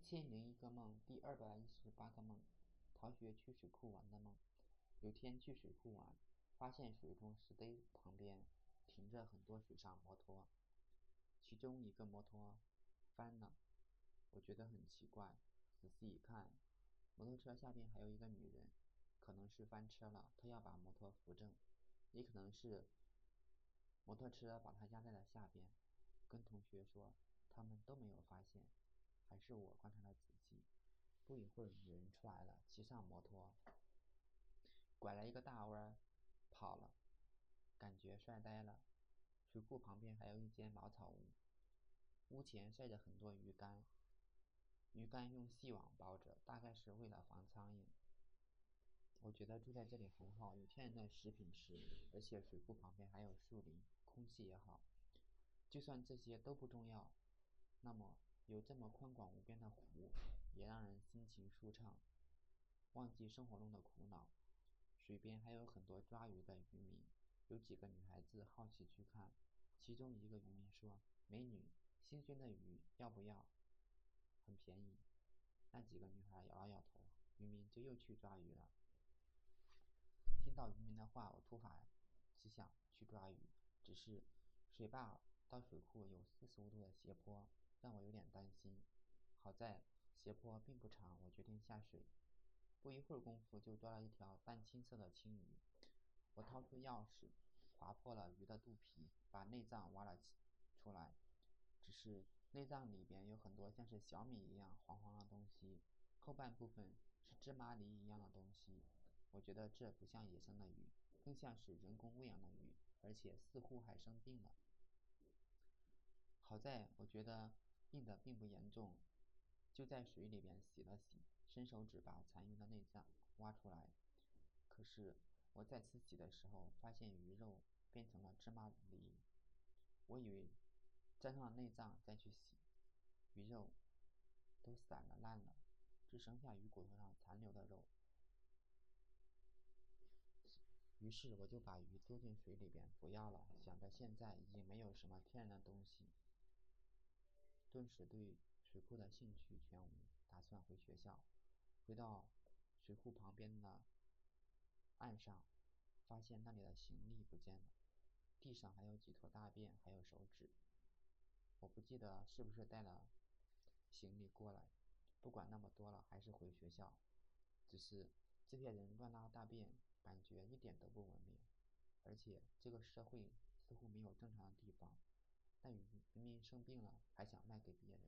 一千零一个梦，第二百一十八个梦，逃学去水库玩的梦。有天去水库玩，发现水中石堆旁边停着很多水上摩托，其中一个摩托翻了，我觉得很奇怪。仔细一看，摩托车下边还有一个女人，可能是翻车了，她要把摩托扶正，也可能是摩托车把她压在了下边。跟同学说，他们都没有发现。还是我观察的仔细。不一会儿，女人出来了，骑上摩托，拐了一个大弯，跑了，感觉帅呆了。水库旁边还有一间茅草屋，屋前晒着很多鱼竿，鱼竿用细网包着，大概是为了防苍蝇。我觉得住在这里很好，有天然的食品吃，而且水库旁边还有树林，空气也好。就算这些都不重要，那么。有这么宽广无边的湖，也让人心情舒畅，忘记生活中的苦恼。水边还有很多抓鱼的渔民，有几个女孩子好奇去看。其中一个渔民说：“美女，新鲜的鱼要不要？很便宜。”那几个女孩摇了摇头。渔民就又去抓鱼了。听到渔民的话，我突发奇想去抓鱼，只是水坝到水库有四十五度的斜坡。让我有点担心，好在斜坡并不长，我决定下水。不一会儿功夫，就抓了一条淡青色的青鱼。我掏出钥匙，划破了鱼的肚皮，把内脏挖了出来。只是内脏里边有很多像是小米一样黄黄的东西，后半部分是芝麻梨一样的东西。我觉得这不像野生的鱼，更像是人工喂养的鱼，而且似乎还生病了。好在我觉得。病的并不严重，就在水里边洗了洗，伸手指把残余的内脏挖出来。可是我再次洗的时候，发现鱼肉变成了芝麻粒。我以为沾上了内脏再去洗，鱼肉都散了烂了，只剩下鱼骨头上残留的肉。于是我就把鱼丢进水里边，不要了，想着现在已经没有什么天然的东西。顿时对水库的兴趣全无，打算回学校。回到水库旁边的岸上，发现那里的行李不见了，地上还有几坨大便，还有手指。我不记得是不是带了行李过来。不管那么多了，还是回学校。只是这些人乱拉大便，感觉一点都不文明，而且这个社会似乎没有正常的地方。但鱼明明生病了，还想卖给别人。